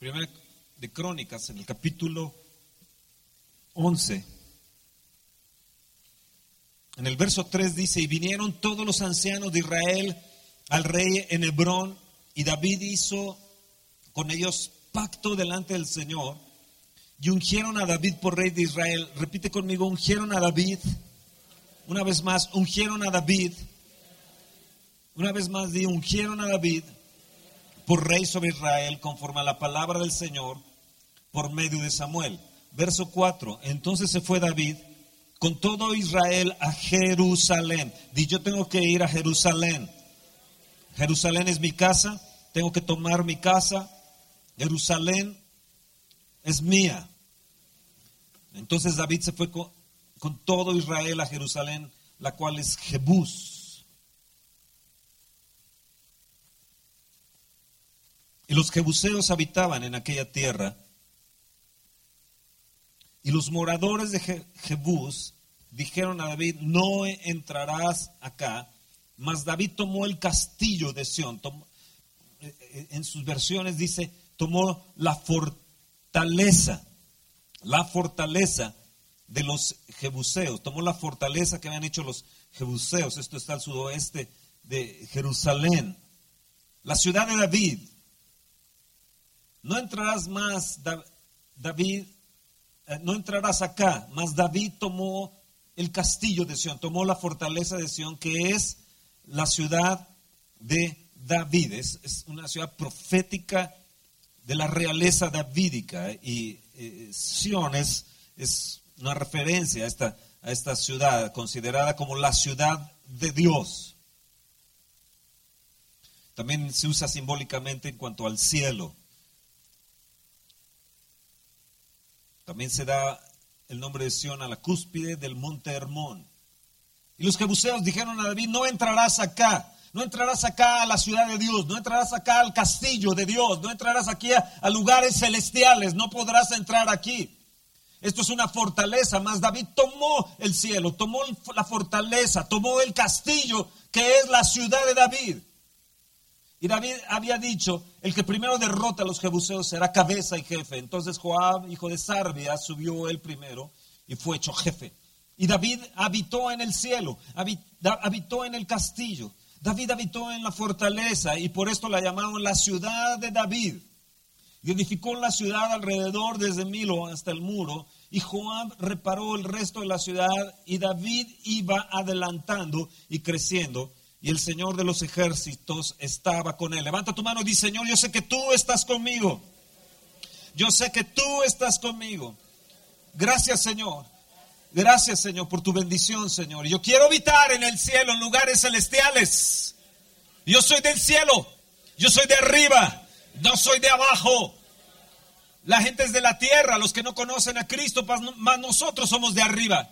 Primera de Crónicas, en el capítulo 11. En el verso 3 dice, y vinieron todos los ancianos de Israel al rey en Hebrón, y David hizo con ellos pacto delante del Señor, y ungieron a David por rey de Israel. Repite conmigo, ungieron a David. Una vez más, ungieron a David. Una vez más, di, ungieron a David por rey sobre Israel, conforme a la palabra del Señor, por medio de Samuel. Verso 4. Entonces se fue David con todo Israel a Jerusalén. Di, yo tengo que ir a Jerusalén. Jerusalén es mi casa, tengo que tomar mi casa. Jerusalén es mía. Entonces David se fue con, con todo Israel a Jerusalén, la cual es Jebús Y los jebuseos habitaban en aquella tierra. Y los moradores de Jebús dijeron a David, no entrarás acá. Mas David tomó el castillo de Sión. Eh, eh, en sus versiones dice, tomó la fortaleza, la fortaleza de los jebuseos. Tomó la fortaleza que habían hecho los jebuseos. Esto está al sudoeste de Jerusalén. La ciudad de David no entrarás más, David, eh, no entrarás acá, mas David tomó el castillo de Sión, tomó la fortaleza de Sión, que es la ciudad de David, es, una ciudad profética de la realeza davídica, y eh, Sión es, una referencia a esta, a esta ciudad, considerada como la ciudad de Dios. También se usa simbólicamente en cuanto al cielo. También se da el nombre de Sión a la cúspide del monte Hermón. Y los jebuseos dijeron a David, no entrarás acá, no entrarás acá a la ciudad de Dios, no entrarás acá al castillo de Dios, no entrarás aquí a, lugares celestiales, no podrás entrar aquí. Esto es una fortaleza, más David tomó el cielo, tomó la fortaleza, tomó el castillo que es la ciudad de David. Y David había dicho, el que primero derrota a los jebuseos será cabeza y jefe. Entonces Joab, hijo de Sarbia, subió él primero y fue hecho jefe. Y David habitó en el cielo, habitó en el castillo. David habitó en la fortaleza y por esto la llamaron la ciudad de David. Y edificó la ciudad alrededor desde Milo hasta el muro. Y Joab reparó el resto de la ciudad y David iba adelantando y creciendo y el Señor de los ejércitos estaba con él. Levanta tu mano y dice, Señor, yo sé que tú estás conmigo. Yo sé que tú estás conmigo. Gracias, Señor. Gracias, Señor, por tu bendición, Señor. Yo quiero habitar en el cielo, en lugares celestiales. Yo soy del cielo. Yo soy de arriba. No soy de abajo. La gente es de la tierra. Los que no conocen a Cristo, más nosotros somos de arriba.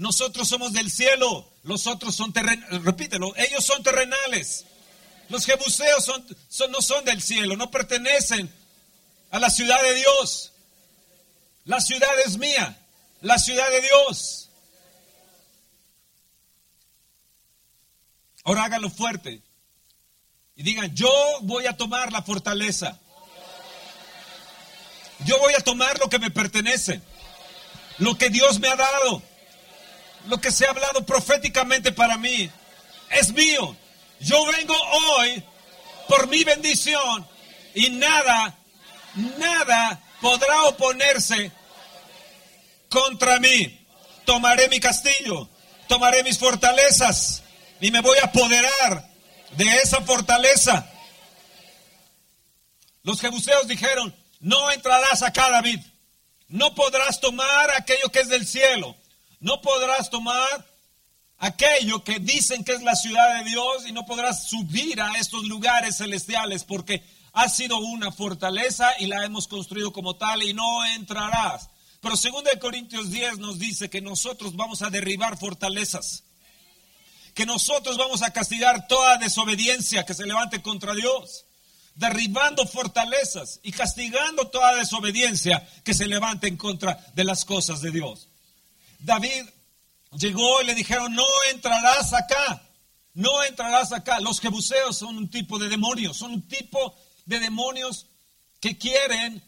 Nosotros somos del cielo, los otros son terrenales. Repítelo, ellos son terrenales. Los jebuseos son, no son del cielo, no pertenecen a la ciudad de Dios. La ciudad es mía, la ciudad de Dios. Ahora háganlo fuerte y digan, yo voy a tomar la fortaleza. Yo voy a tomar lo que me pertenece, lo que Dios me ha dado lo que se ha hablado proféticamente para mí es mío. Yo vengo hoy por mi bendición y nada, nada podrá oponerse contra mí. Tomaré mi castillo, tomaré mis fortalezas y me voy a apoderar de esa fortaleza. Los jebuseos dijeron, no entrarás acá, David. No podrás tomar aquello que es del cielo. No podrás tomar aquello que dicen que es la ciudad de Dios y no podrás subir a estos lugares celestiales porque ha sido una fortaleza y la hemos construido como tal y no entrarás. Pero según de Corintios 10 nos dice que nosotros vamos a derribar fortalezas, que nosotros vamos a castigar toda desobediencia que se levante contra Dios, derribando fortalezas y castigando toda desobediencia que se levante en contra de las cosas de Dios. David llegó y le dijeron, no entrarás acá, no entrarás acá. Los jebuseos son un tipo de demonios, son un tipo de demonios que quieren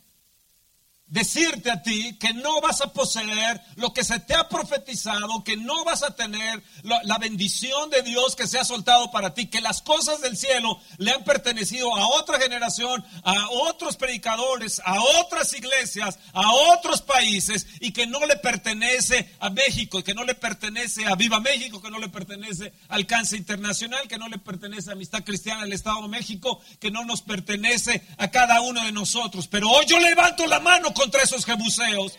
decirte a ti que no vas a poseer lo que se te ha profetizado, que no vas a tener la bendición de Dios que se ha soltado para ti, que las cosas del cielo le han pertenecido a otra generación, a otros predicadores, a otras iglesias, a otros países y que no le pertenece a México y que no le pertenece a Viva México, que no le pertenece al Alcance Internacional, que no le pertenece a Amistad Cristiana del Estado de México, que no nos pertenece a cada uno de nosotros. Pero hoy yo levanto la mano contra esos jebuseos.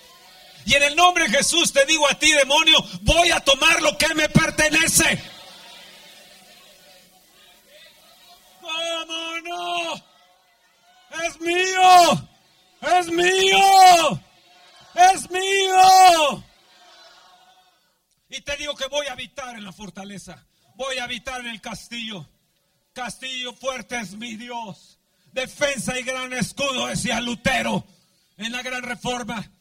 Y en el nombre de Jesús te digo a ti, demonio, voy a tomar lo que me pertenece. ¿Cómo no? Es mío. Es mío. Es mío. Y te digo que voy a habitar en la fortaleza. Voy a habitar en el castillo. Castillo fuerte es mi Dios. Defensa y gran escudo, decía Lutero en la gran reforma.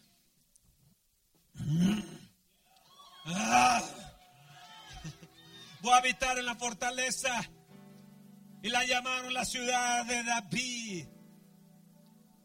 Voy a habitar en la fortaleza. Y la llamaron la ciudad de David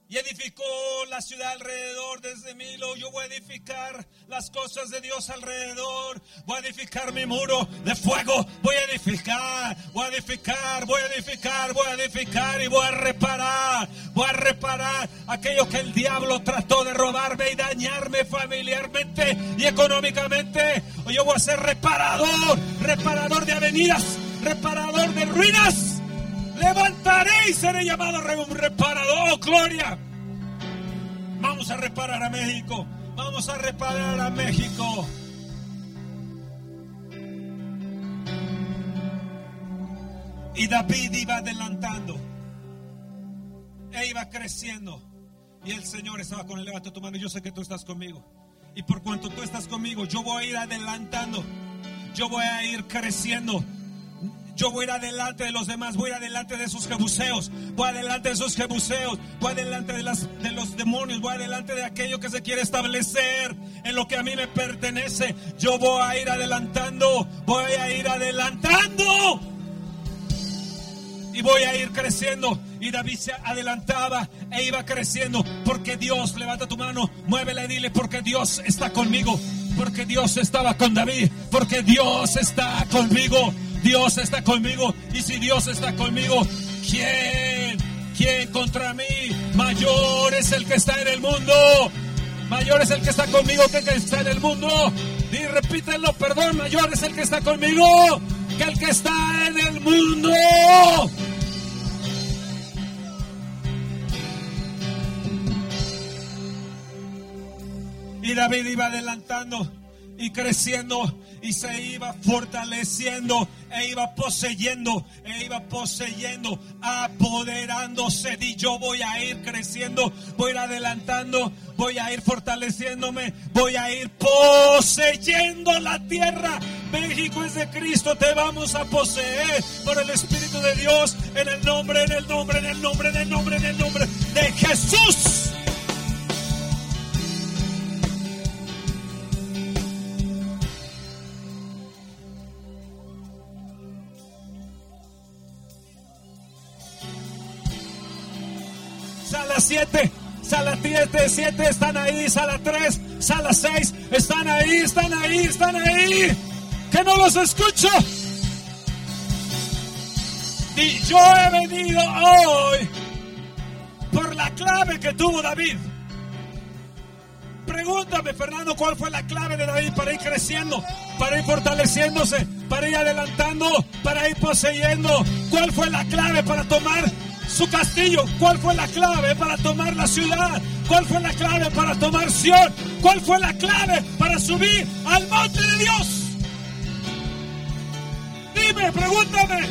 y edificó la ciudad alrededor desde Milo. Yo voy a edificar las cosas de Dios alrededor. Voy a edificar mi muro de fuego. Voy a edificar, voy a edificar, voy a edificar, voy a edificar y voy a reparar. Voy a reparar aquello que el diablo trató de robarme y dañarme familiarmente y económicamente. Yo voy a ser reparador, reparador de avenidas, reparador de ruinas levantaré y seré llamado reparador, gloria. Vamos a reparar a México, vamos a reparar a México. Y David iba adelantando, e iba creciendo. Y el Señor estaba con él. Levanta tu mano. Yo sé que tú estás conmigo. Y por cuanto tú estás conmigo, yo voy a ir adelantando. Yo voy a ir creciendo. Yo voy a ir adelante de los demás, voy a ir adelante de esos jebuseos, voy adelante de esos jebuseos, voy adelante de, de los demonios, voy adelante de aquello que se quiere establecer en lo que a mí me pertenece. Yo voy a ir adelantando, voy a ir adelantando. Y voy a ir creciendo. Y David se adelantaba e iba creciendo. Porque Dios, levanta tu mano, muévela y dile, porque Dios está conmigo. Porque Dios estaba con David. Porque Dios está conmigo. Dios está conmigo. Y si Dios está conmigo, ¿quién? ¿Quién contra mí? Mayor es el que está en el mundo. Mayor es el que está conmigo que el que está en el mundo. Y repítenlo, perdón, mayor es el que está conmigo que el que está en el mundo. Y David iba adelantando y creciendo y se iba fortaleciendo e iba poseyendo, e iba poseyendo, apoderándose. Y yo voy a ir creciendo, voy a ir adelantando, voy a ir fortaleciéndome, voy a ir poseyendo la tierra. México es de Cristo, te vamos a poseer por el Espíritu de Dios, en el nombre, en el nombre, en el nombre, en el nombre, en el nombre de Jesús. 7, sala 7, 7 están ahí, sala 3, sala 6, están ahí, están ahí, están ahí. Que no los escucho. Y yo he venido hoy por la clave que tuvo David. Pregúntame, Fernando, cuál fue la clave de David para ir creciendo, para ir fortaleciéndose, para ir adelantando, para ir poseyendo. ¿Cuál fue la clave para tomar su castillo. ¿Cuál fue la clave para tomar la ciudad? ¿Cuál fue la clave para tomar Sion? ¿Cuál fue la clave para subir al monte de Dios? Dime, pregúntame.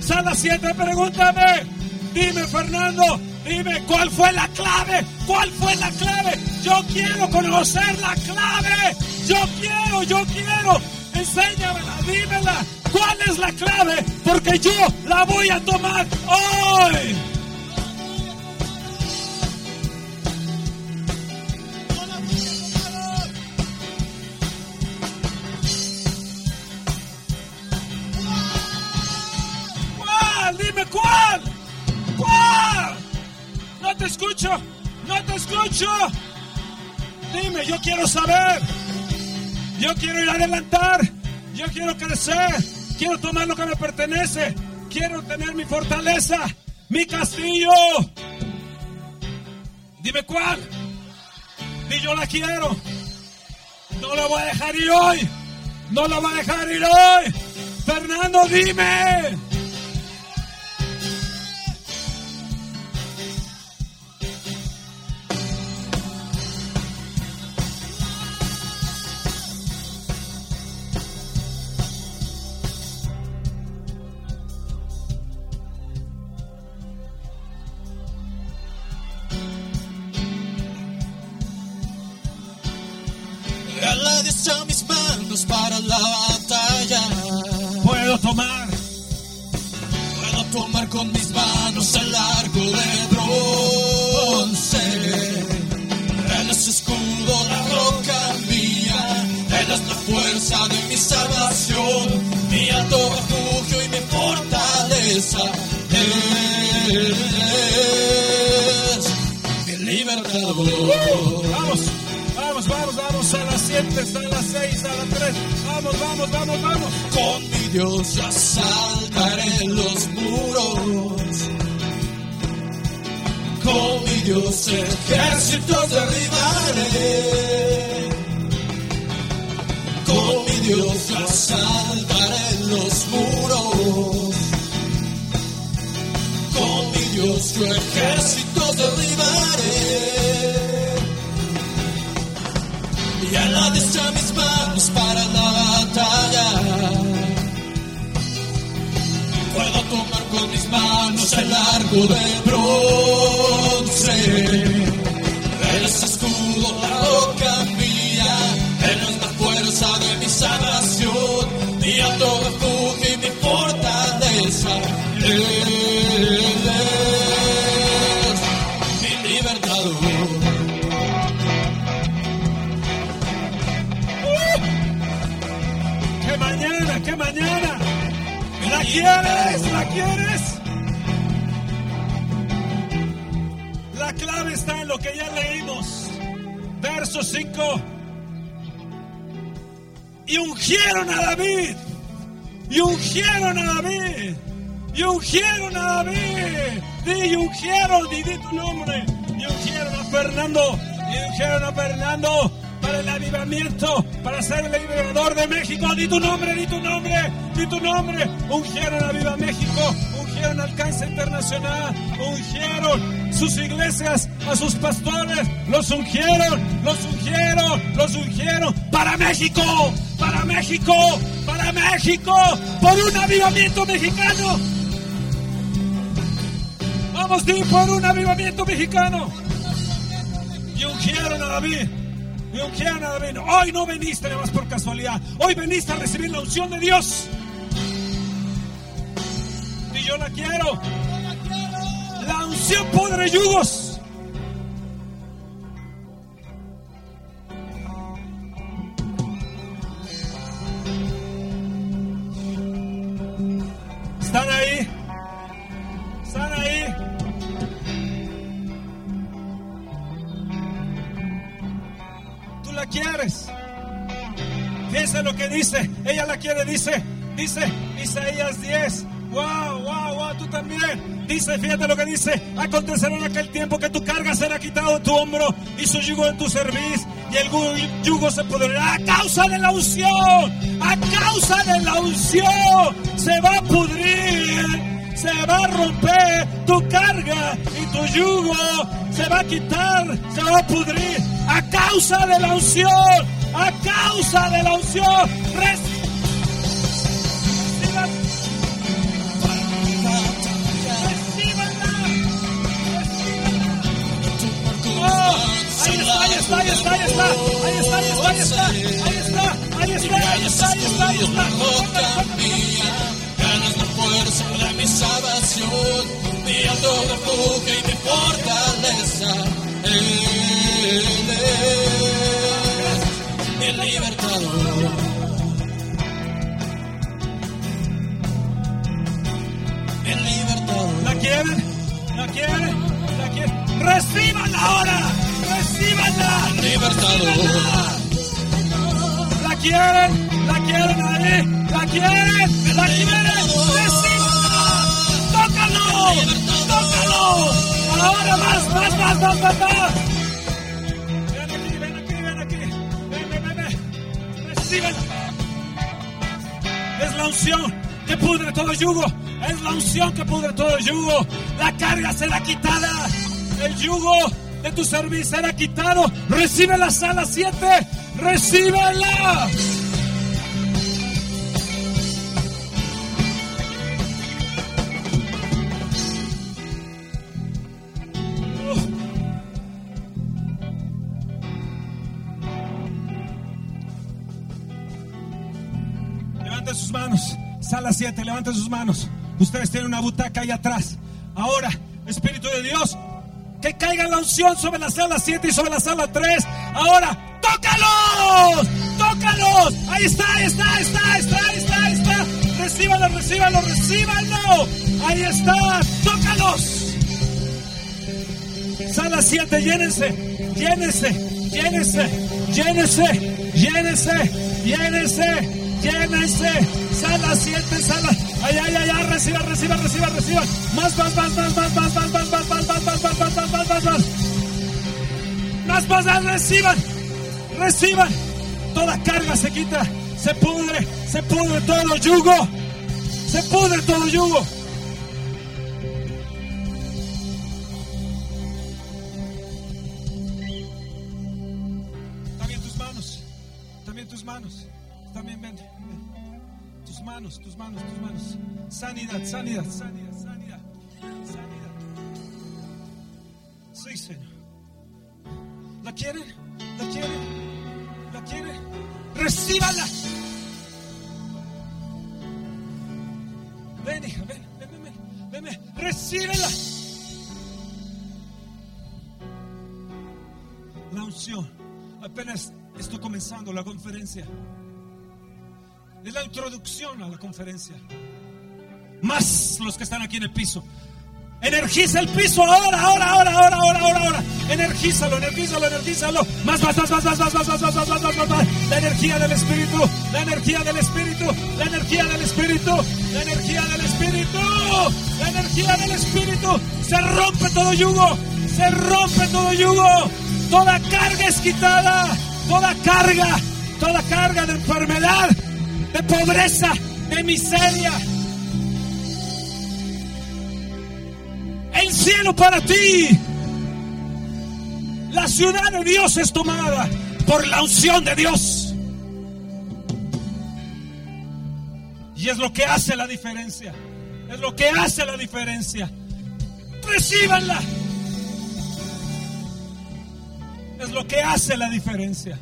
Sala 7, pregúntame. Dime, Fernando. Dime, ¿cuál fue la clave? ¿Cuál fue la clave? Yo quiero conocer la clave. Yo quiero, yo quiero. Enséñamela, dímela. ¿Cuál es la clave? Porque yo la voy a tomar hoy. ¿Cuál? Dime cuál. ¿Cuál? No te escucho. No te escucho. Dime, yo quiero saber. Yo quiero ir a adelantar. Yo quiero crecer. Quiero tomar lo que me pertenece. Quiero tener mi fortaleza, mi castillo. Dime cuál. Y yo la quiero. No la voy a dejar ir hoy. No la voy a dejar ir hoy. Fernando, dime. Para la batalla. Puedo tomar, puedo tomar con mis manos el arco de bronce. Él es escudo, la roca mía. Él es la fuerza de mi salvación, mi alto refugio y mi fortaleza. Él es mi libertador. vamos vamos, a las 7, a las 6, a las 3. Vamos, vamos, vamos, vamos. Con mi Dios asaltaré los muros. Con mi Dios ejércitos derribaré. Con mi Dios asaltaré los muros. Con mi Dios ejércitos derribaré a la destra mis manos para la batalla. Puedo tomar con mis manos el arco de bronce. Quieres? ¿La quieres? La clave está en lo que ya leímos. Verso 5. Y ungieron a David. Y ungieron a David. Y ungieron a David. Y ungieron, di tu nombre. Y ungieron a Fernando. Y ungieron a Fernando para el avivamiento, para ser el liberador de México. Di tu nombre, di tu nombre, di tu nombre. Ungieron a Viva México, ungieron Alcance Internacional, ungieron sus iglesias, a sus pastores, los ungieron, los ungieron, los ungieron para México, para México, para México, por un avivamiento mexicano. Vamos, di por un avivamiento mexicano. Y ungieron a David. Hoy no veniste más por casualidad. Hoy veniste a recibir la unción de Dios. Y yo la quiero. La unción podre yugos. Lo que dice. Ella la quiere, dice, dice Isaías 10. Wow, wow, wow, tú también. Dice, fíjate lo que dice. Acontecerá en aquel tiempo que tu carga será quitado de tu hombro y su yugo de tu cerviz. Y el yugo se pudrirá a causa de la unción. A causa de la unción se va a pudrir se va a romper tu carga y tu yugo se va a quitar, se va a pudrir a causa de la unción, a causa de la unción. está, ahí está, ahí está, ahí está, ahí está, ahí está, ahí está, ahí está, ahí está, ahí está, ahí está, ahí está, la fuerza de mi salvación, mi alto y mi fortaleza. Mi libertador. El libertador. ¿La quieren? ¿La quieren? ¿La quieren? ¡Reciban ahora! Recíbanla. libertador. La quieren, la quieren ahí, la quieren, la quieren. Recíbanla. Tócalo, tócalo. Ahora más, más, más, más, más, más. Es la unción que pudre todo yugo. Es la unción que pudre todo yugo. La carga será quitada. El yugo de tu servicio será quitado. Recibe la sala 7. Recíbela. 7, levanten sus manos. Ustedes tienen una butaca ahí atrás. Ahora, Espíritu de Dios, que caiga la unción sobre la sala 7 y sobre la sala 3. Ahora, tócalos, tócalos. Ahí está, ahí está, ahí está, ahí está, ahí está, ahí está. Recíbalo, recíbalo, recíbalo. Ahí está, tócalos. Sala 7, llénense, llénense, llénense, llénense, llénense, llénense, llénense. Sala 7, sala. Ay, ay, ay, ay, reciba, reciba, reciba, reciba. Más, más, más, más, más, más, más, más, más, más, más, más, más, más, más, más, más, más. Más, más, más, reciban, reciban. Toda carga se quita, se pudre, se pudre todo yugo. Se pudre todo yugo. También ven, tus manos, tus manos, tus manos. Sanidad, sanidad, sanidad, sanidad, sanidad. Sí, Señor. ¿La quieren? ¿La quieren? ¿La quieren? Recíbala. Ven, hija, ven, ven, ven, ven, ven. recíbela. La unción. Apenas estoy comenzando la conferencia. Es la introducción a la conferencia. Más los que están aquí en el piso. Energiza el piso ahora, ahora, ahora, ahora, ahora, ahora, ahora. Energízalo, energízalo, energízalo. Más, más, más, más, más, más, más, más, más, más, más, más, más. La energía del Espíritu, la energía del Espíritu, la energía del Espíritu, la energía del Espíritu, la energía del Espíritu. Se rompe todo yugo, se rompe todo yugo. Toda carga es quitada, toda carga, toda carga de enfermedad, de pobreza, de miseria. El cielo para ti. La ciudad de Dios es tomada por la unción de Dios. Y es lo que hace la diferencia. Es lo que hace la diferencia. Recíbanla. Es lo que hace la diferencia.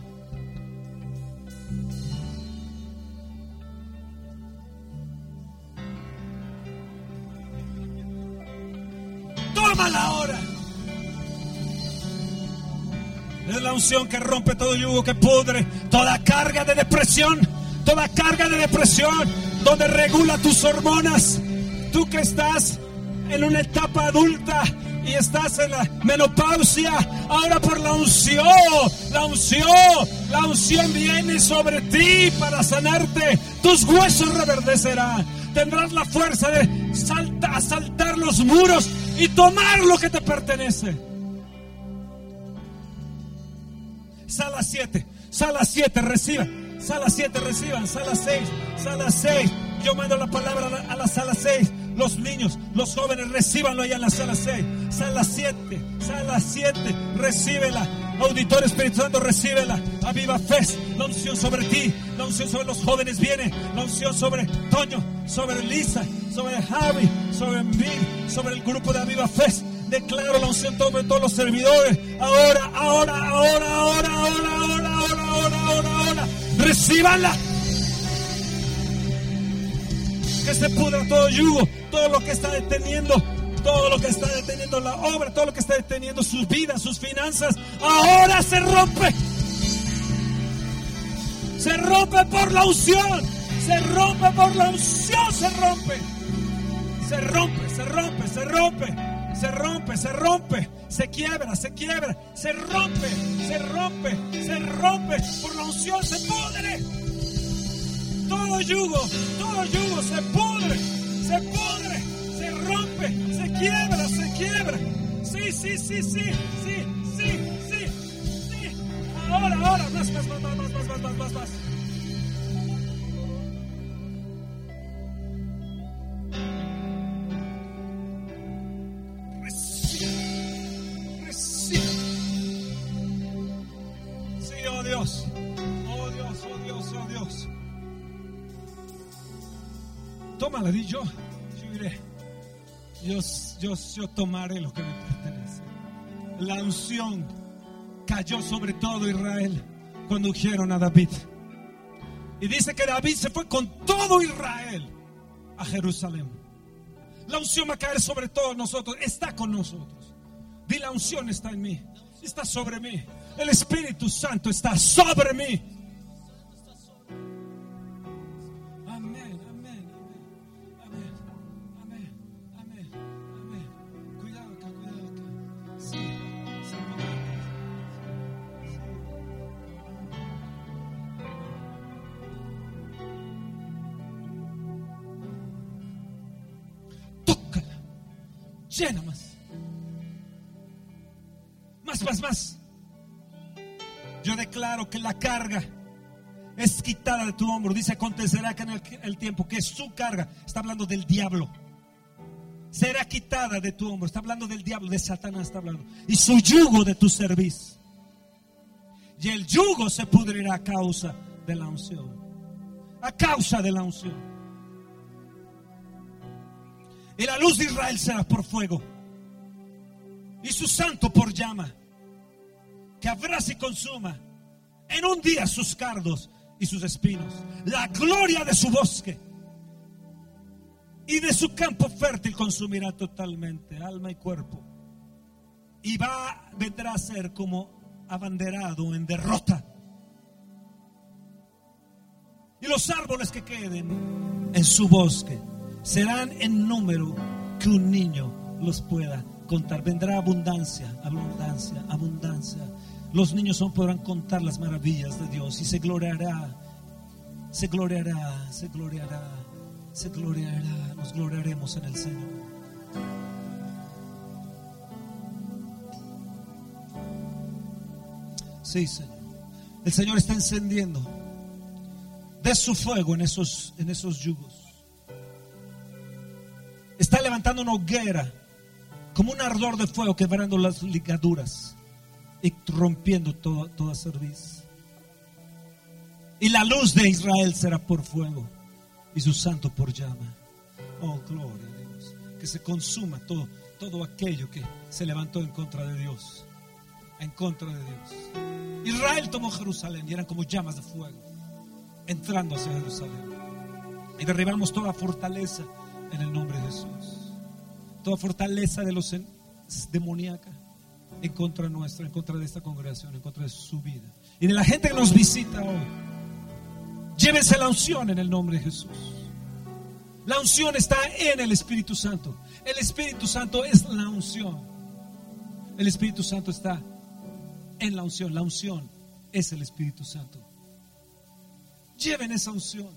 La unción que rompe todo yugo, que pudre toda carga de depresión, toda carga de depresión, donde regula tus hormonas. Tú que estás en una etapa adulta y estás en la menopausia, ahora por la unción, la unción, la unción viene sobre ti para sanarte. Tus huesos reverdecerán. Tendrás la fuerza de salta, saltar los muros y tomar lo que te pertenece. Sala 7, sala 7, reciban. Sala 7, reciban. Sala 6, sala 6. Yo mando la palabra a la, a la sala 6. Los niños, los jóvenes, recíbanlo allá en la sala 6. Sala 7, sala 7, recíbela. Auditor Espíritu Santo, recíbela. Aviva Fe, la unción sobre ti, la unción sobre los jóvenes viene, la unción sobre Toño, sobre Lisa, sobre Javi, sobre mí, sobre el grupo de Aviva Fe. Declaro la unción sobre todos los servidores. Ahora, ahora, ahora, ahora, ahora, ahora, ahora, ahora, ahora, ahora. Recíbanla. Que se pudra todo yugo, todo lo que está deteniendo, todo lo que está deteniendo la obra, todo lo que está deteniendo sus vidas, sus finanzas. Ahora se rompe. Se rompe por la unción. Se rompe por la unción. Se rompe. Se rompe, se rompe, se rompe. se rompe, se rompe, se quiebra, se quiebra, se rompe, se rompe, se rompe. Por la unción se pudre. Todo yugo, todo yugo se pudre, se pudre, se rompe, se quiebra, se quiebra. Sí, sí, sí, sí, sí, sí, sí, sí. Ahora, ahora, más, más, más, más, más, más, más, más, más. Di yo, yo iré. Yo tomaré lo que me pertenece. La unción cayó sobre todo Israel cuando ungieron a David. Y dice que David se fue con todo Israel a Jerusalén. La unción va a caer sobre todos nosotros, está con nosotros. Di la unción está en mí, está sobre mí. El Espíritu Santo está sobre mí. Llena más. Más, más, más. Yo declaro que la carga es quitada de tu hombro. Dice, acontecerá que en el, el tiempo que su carga, está hablando del diablo, será quitada de tu hombro. Está hablando del diablo, de Satanás está hablando. Y su yugo de tu servicio. Y el yugo se pudrirá a causa de la unción. A causa de la unción. Y la luz de Israel será por fuego. Y su santo por llama. Que abraza y consuma en un día sus cardos y sus espinos. La gloria de su bosque y de su campo fértil consumirá totalmente alma y cuerpo. Y va, vendrá a ser como abanderado en derrota. Y los árboles que queden en su bosque serán en número que un niño los pueda contar. Vendrá abundancia, abundancia, abundancia. Los niños no podrán contar las maravillas de Dios y se gloriará, se gloriará, se gloriará, se gloriará. Nos gloriaremos en el Señor. Sí, Señor. El Señor está encendiendo de su fuego en esos, en esos yugos. Está levantando una hoguera como un ardor de fuego quebrando las ligaduras y rompiendo toda, toda cerviz. Y la luz de Israel será por fuego y su santo por llama. Oh, gloria a Dios. Que se consuma todo, todo aquello que se levantó en contra de Dios. En contra de Dios. Israel tomó Jerusalén y eran como llamas de fuego entrando hacia Jerusalén. Y derribamos toda fortaleza en el nombre de Jesús. Toda fortaleza de los demoníaca en contra nuestra, en contra de esta congregación, en contra de su vida. Y de la gente que nos visita hoy. Llévense la unción en el nombre de Jesús. La unción está en el Espíritu Santo. El Espíritu Santo es la unción. El Espíritu Santo está en la unción. La unción es el Espíritu Santo. Lleven esa unción.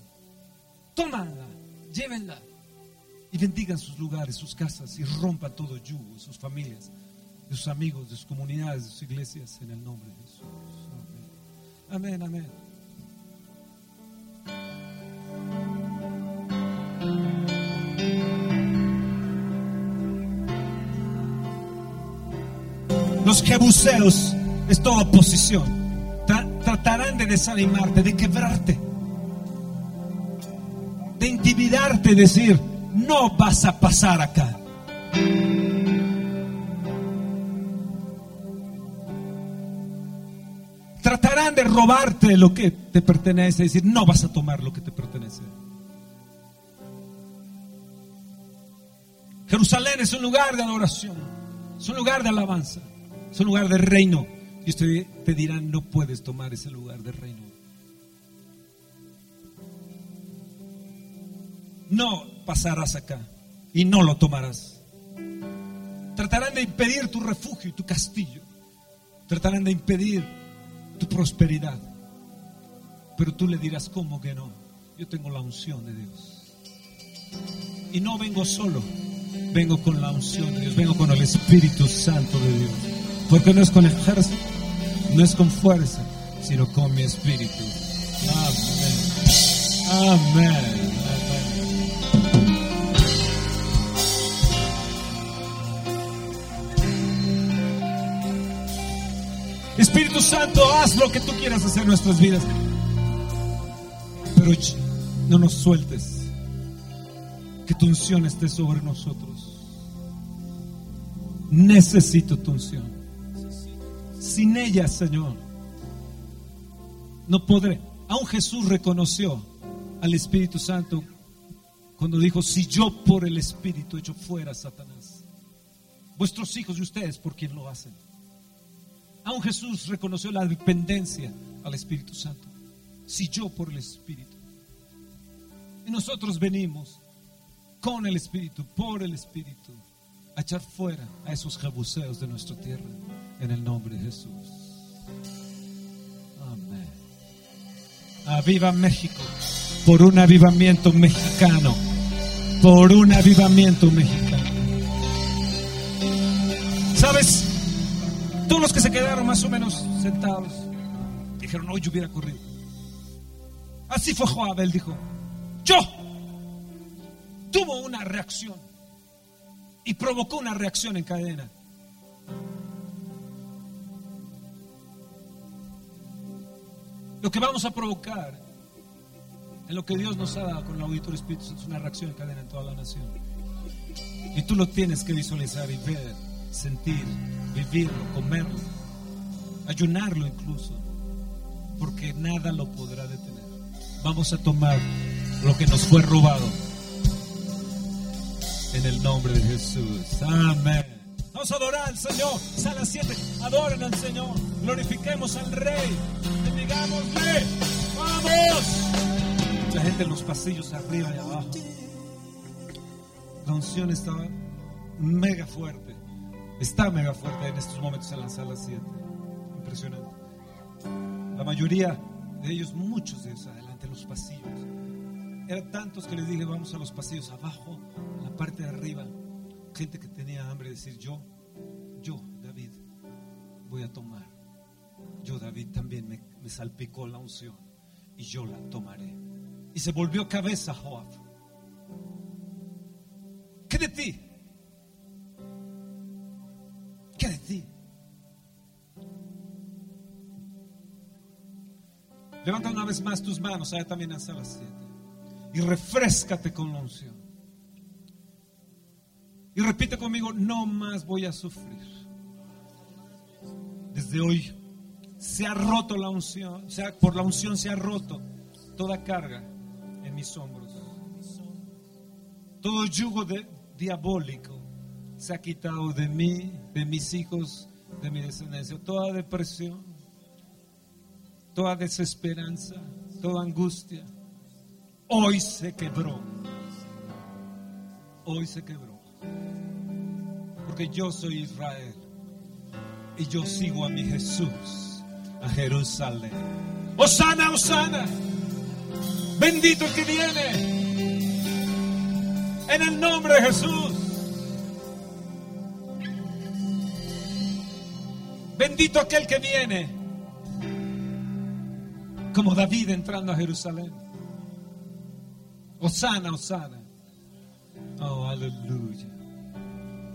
Tómala. Llévenla. Y bendigan sus lugares, sus casas y rompan todo yugo sus familias, de sus amigos, de sus comunidades, de sus iglesias en el nombre de Jesús. Amén, amén. Los jebuseos es toda oposición. Tra- tratarán de desanimarte, de quebrarte, de intimidarte, decir, no vas a pasar acá. Tratarán de robarte lo que te pertenece, decir, no vas a tomar lo que te pertenece. Jerusalén es un lugar de adoración, es un lugar de alabanza, es un lugar de reino. Y usted te dirán, no puedes tomar ese lugar de reino. No pasarás acá y no lo tomarás. Tratarán de impedir tu refugio y tu castillo. Tratarán de impedir tu prosperidad. Pero tú le dirás, ¿cómo que no? Yo tengo la unción de Dios. Y no vengo solo, vengo con la unción de Dios, vengo con el Espíritu Santo de Dios. Porque no es con ejército, no es con fuerza, sino con mi Espíritu. Amén. Amén. Espíritu Santo, haz lo que tú quieras hacer en nuestras vidas. Pero no nos sueltes. Que tu unción esté sobre nosotros. Necesito tu unción. Sin ella, Señor, no podré. Aún Jesús reconoció al Espíritu Santo cuando dijo, si yo por el Espíritu echo fuera a Satanás, vuestros hijos y ustedes por quien lo hacen. Aún Jesús reconoció la dependencia al Espíritu Santo. Si yo por el Espíritu. Y nosotros venimos con el Espíritu, por el Espíritu, a echar fuera a esos jebuseos de nuestra tierra. En el nombre de Jesús. Amén. Aviva México por un avivamiento mexicano. Por un avivamiento mexicano. Todos los que se quedaron más o menos sentados dijeron, hoy yo hubiera corrido. Así fue Joab, él dijo, yo tuvo una reacción y provocó una reacción en cadena. Lo que vamos a provocar en lo que Dios nos ha dado con el auditorio Espíritu es una reacción en cadena en toda la nación. Y tú lo tienes que visualizar y ver, sentir, vivirlo, comerlo, ayunarlo incluso, porque nada lo podrá detener. Vamos a tomar lo que nos fue robado en el nombre de Jesús. Amén. Vamos a adorar al Señor. Sala 7. Adoren al Señor. Glorifiquemos al Rey. Bendigámosle. ¡Vamos! La gente en los pasillos arriba y abajo. La unción estaba mega fuerte. Está mega fuerte en estos momentos en la sala 7. Impresionante. La mayoría de ellos, muchos de ellos, adelante en los pasillos. Eran tantos que les dije, vamos a los pasillos abajo, a la parte de arriba. Gente que tenía hambre de decir, yo, yo, David, voy a tomar. Yo, David, también me, me salpicó la unción y yo la tomaré. Y se volvió cabeza Joab. ¿Qué de ti? Levanta una vez más tus manos, allá también en sala 7. Y refrescate con la unción. Y repite conmigo, no más voy a sufrir. Desde hoy se ha roto la unción, o sea, por la unción se ha roto toda carga en mis hombros. Todo yugo diabólico se ha quitado de mí, de mis hijos, de mi descendencia. Toda depresión, toda desesperanza, toda angustia, hoy se quebró. Hoy se quebró. Porque yo soy Israel y yo sigo a mi Jesús, a Jerusalén. Osana, Osana, bendito el que viene. En el nombre de Jesús. Bendito aquel que viene. Como David entrando a Jerusalén. Osana, Osana. Oh, aleluya.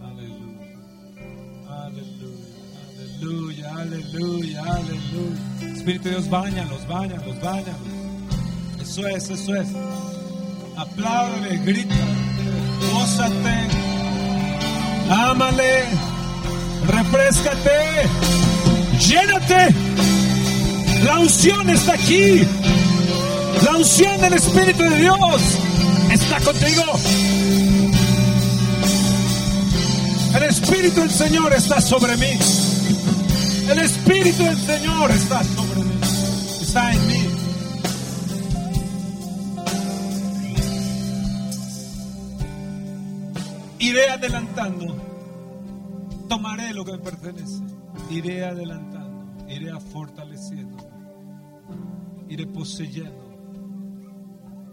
Aleluya. Aleluya. Aleluya. Aleluya. Aleluya. Espíritu de Dios, bañalos, bañalos, bañalos. Eso es, eso es. Apláudele, grita. Gózate. Ámale. Refrescate. Llénate. La unción está aquí. La unción del Espíritu de Dios está contigo. El Espíritu del Señor está sobre mí. El Espíritu del Señor está sobre mí. Está en mí. Iré adelantando tomaré lo que me pertenece. Iré adelantando, iré fortaleciendo, iré poseyendo.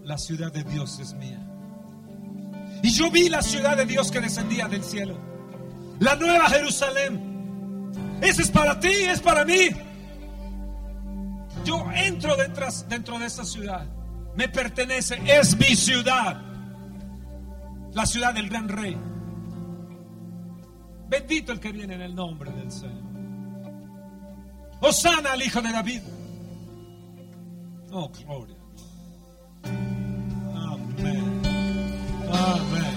La ciudad de Dios es mía. Y yo vi la ciudad de Dios que descendía del cielo. La nueva Jerusalén. Ese es para ti, es para mí. Yo entro dentro, dentro de esa ciudad. Me pertenece, es mi ciudad. La ciudad del gran rey. Bendito el que viene en el nombre del Señor. Osana al hijo de David. Oh, gloria. Amén. Amén.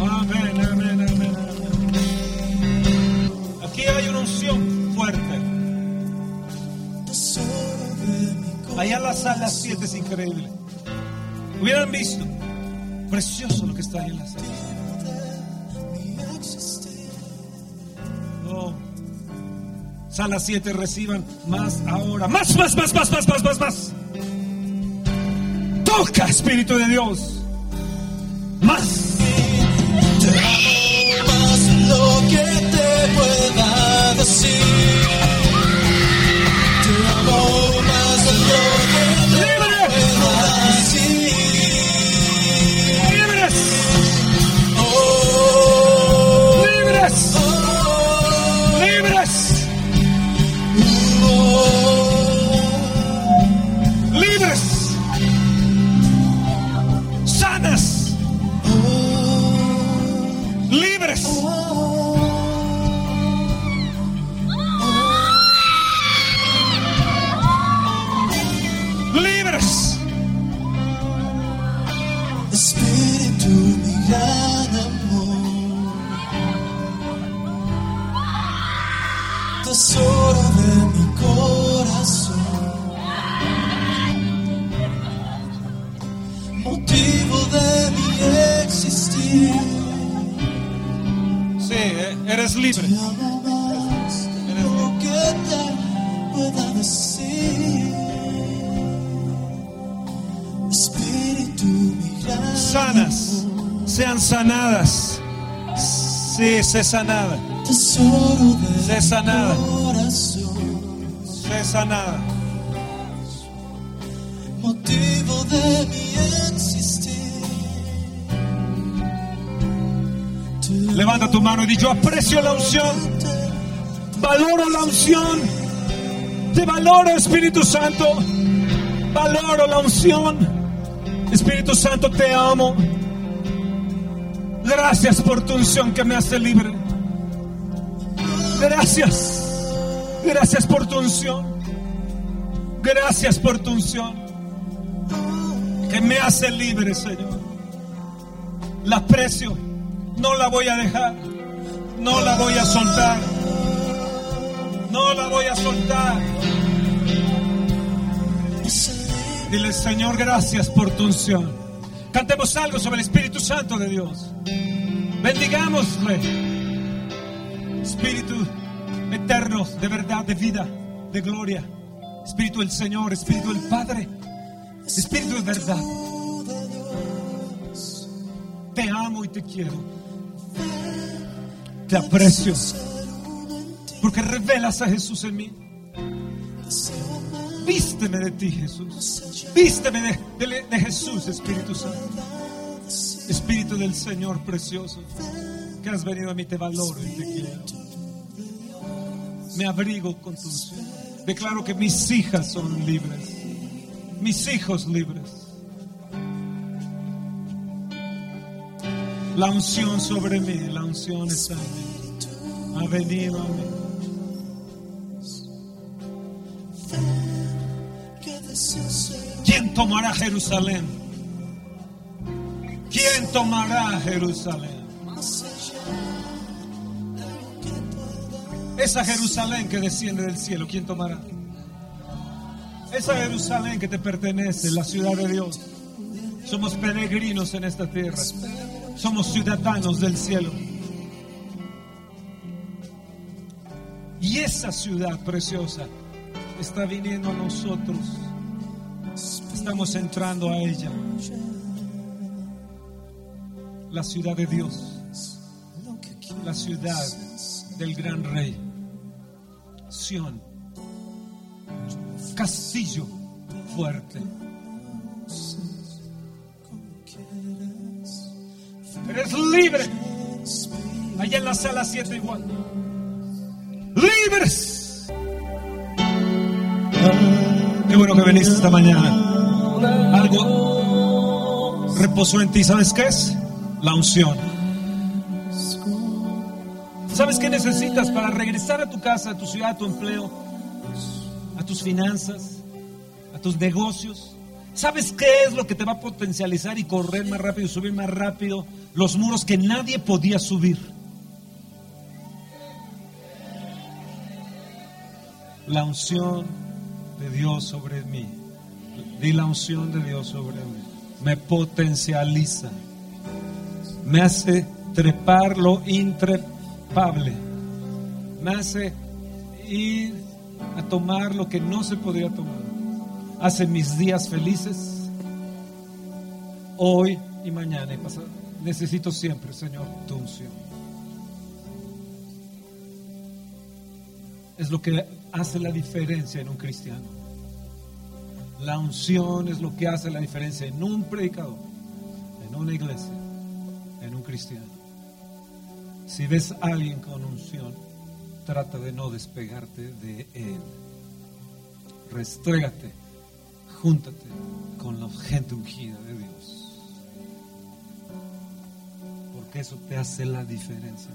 Amén, amén, amén, amén. Aquí hay una unción fuerte. Allá en la sala 7 es increíble. Hubieran visto. Precioso lo que está ahí en la sala. Sala 7 reciban más ahora. Más, más, más, más, más, más, más, más. Toca, Espíritu de Dios. Más. Mi gran Sanas. Sean sanadas. Sí, sé sanada. Sé sanada. Sé sanada. Levanta tu mano y di, yo aprecio la unción. Valoro la unción. Te valoro, Espíritu Santo. Valoro la unción. Espíritu Santo, te amo. Gracias por tu unción que me hace libre. Gracias. Gracias por tu unción. Gracias por tu unción. Que me hace libre, Señor. La aprecio. No la voy a dejar. No la voy a soltar. No la voy a soltar. Dile, Señor, gracias por tu unción. Cantemos algo sobre el Espíritu Santo de Dios. Bendigámosle. Espíritu eterno, de verdad, de vida, de gloria. Espíritu del Señor, Espíritu del Padre. Espíritu de verdad. Te amo y te quiero. Te aprecio. Porque revelas a Jesús en mí. Vísteme de ti, Jesús. Vísteme de, Jesús, Espíritu Santo. Espíritu del Señor precioso. Que has venido a mí, te valoro y te quiero. Me abrigo con tu unción. Declaro que mis hijas son libres. Mis hijos libres. La unción sobre mí, la unción está en mí. Ha a mí. ¿Quién tomará Jerusalén? ¿Quién tomará Jerusalén? Esa Jerusalén que desciende del cielo, ¿quién tomará? Esa Jerusalén que te pertenece, la ciudad de Dios. Somos peregrinos en esta tierra. Somos ciudadanos del cielo. Y esa ciudad preciosa está viniendo a nosotros. Estamos entrando a ella. La ciudad de Dios. La ciudad del gran rey. Sión, castillo fuerte. Eres libre. Allá en la sala 7 igual. Libres. Qué bueno que veniste esta mañana. Algo reposó en ti. ¿Sabes qué es? La unción. ¿Sabes qué necesitas para regresar a tu casa, a tu ciudad, a tu empleo, a tus finanzas, a tus negocios? ¿Sabes qué es lo que te va a potencializar y correr más rápido, subir más rápido los muros que nadie podía subir? La unción de Dios sobre mí. Di la unción de Dios sobre mí. Me potencializa. Me hace trepar lo intrepable. Me hace ir a tomar lo que no se podía tomar. Hace mis días felices. Hoy y mañana y pasado. Necesito siempre, Señor, tu unción. Es lo que hace la diferencia en un cristiano. La unción es lo que hace la diferencia en un predicador, en una iglesia, en un cristiano. Si ves a alguien con unción, trata de no despegarte de él. Restrégate, júntate con la gente ungida de Dios. Porque eso te hace la diferencia.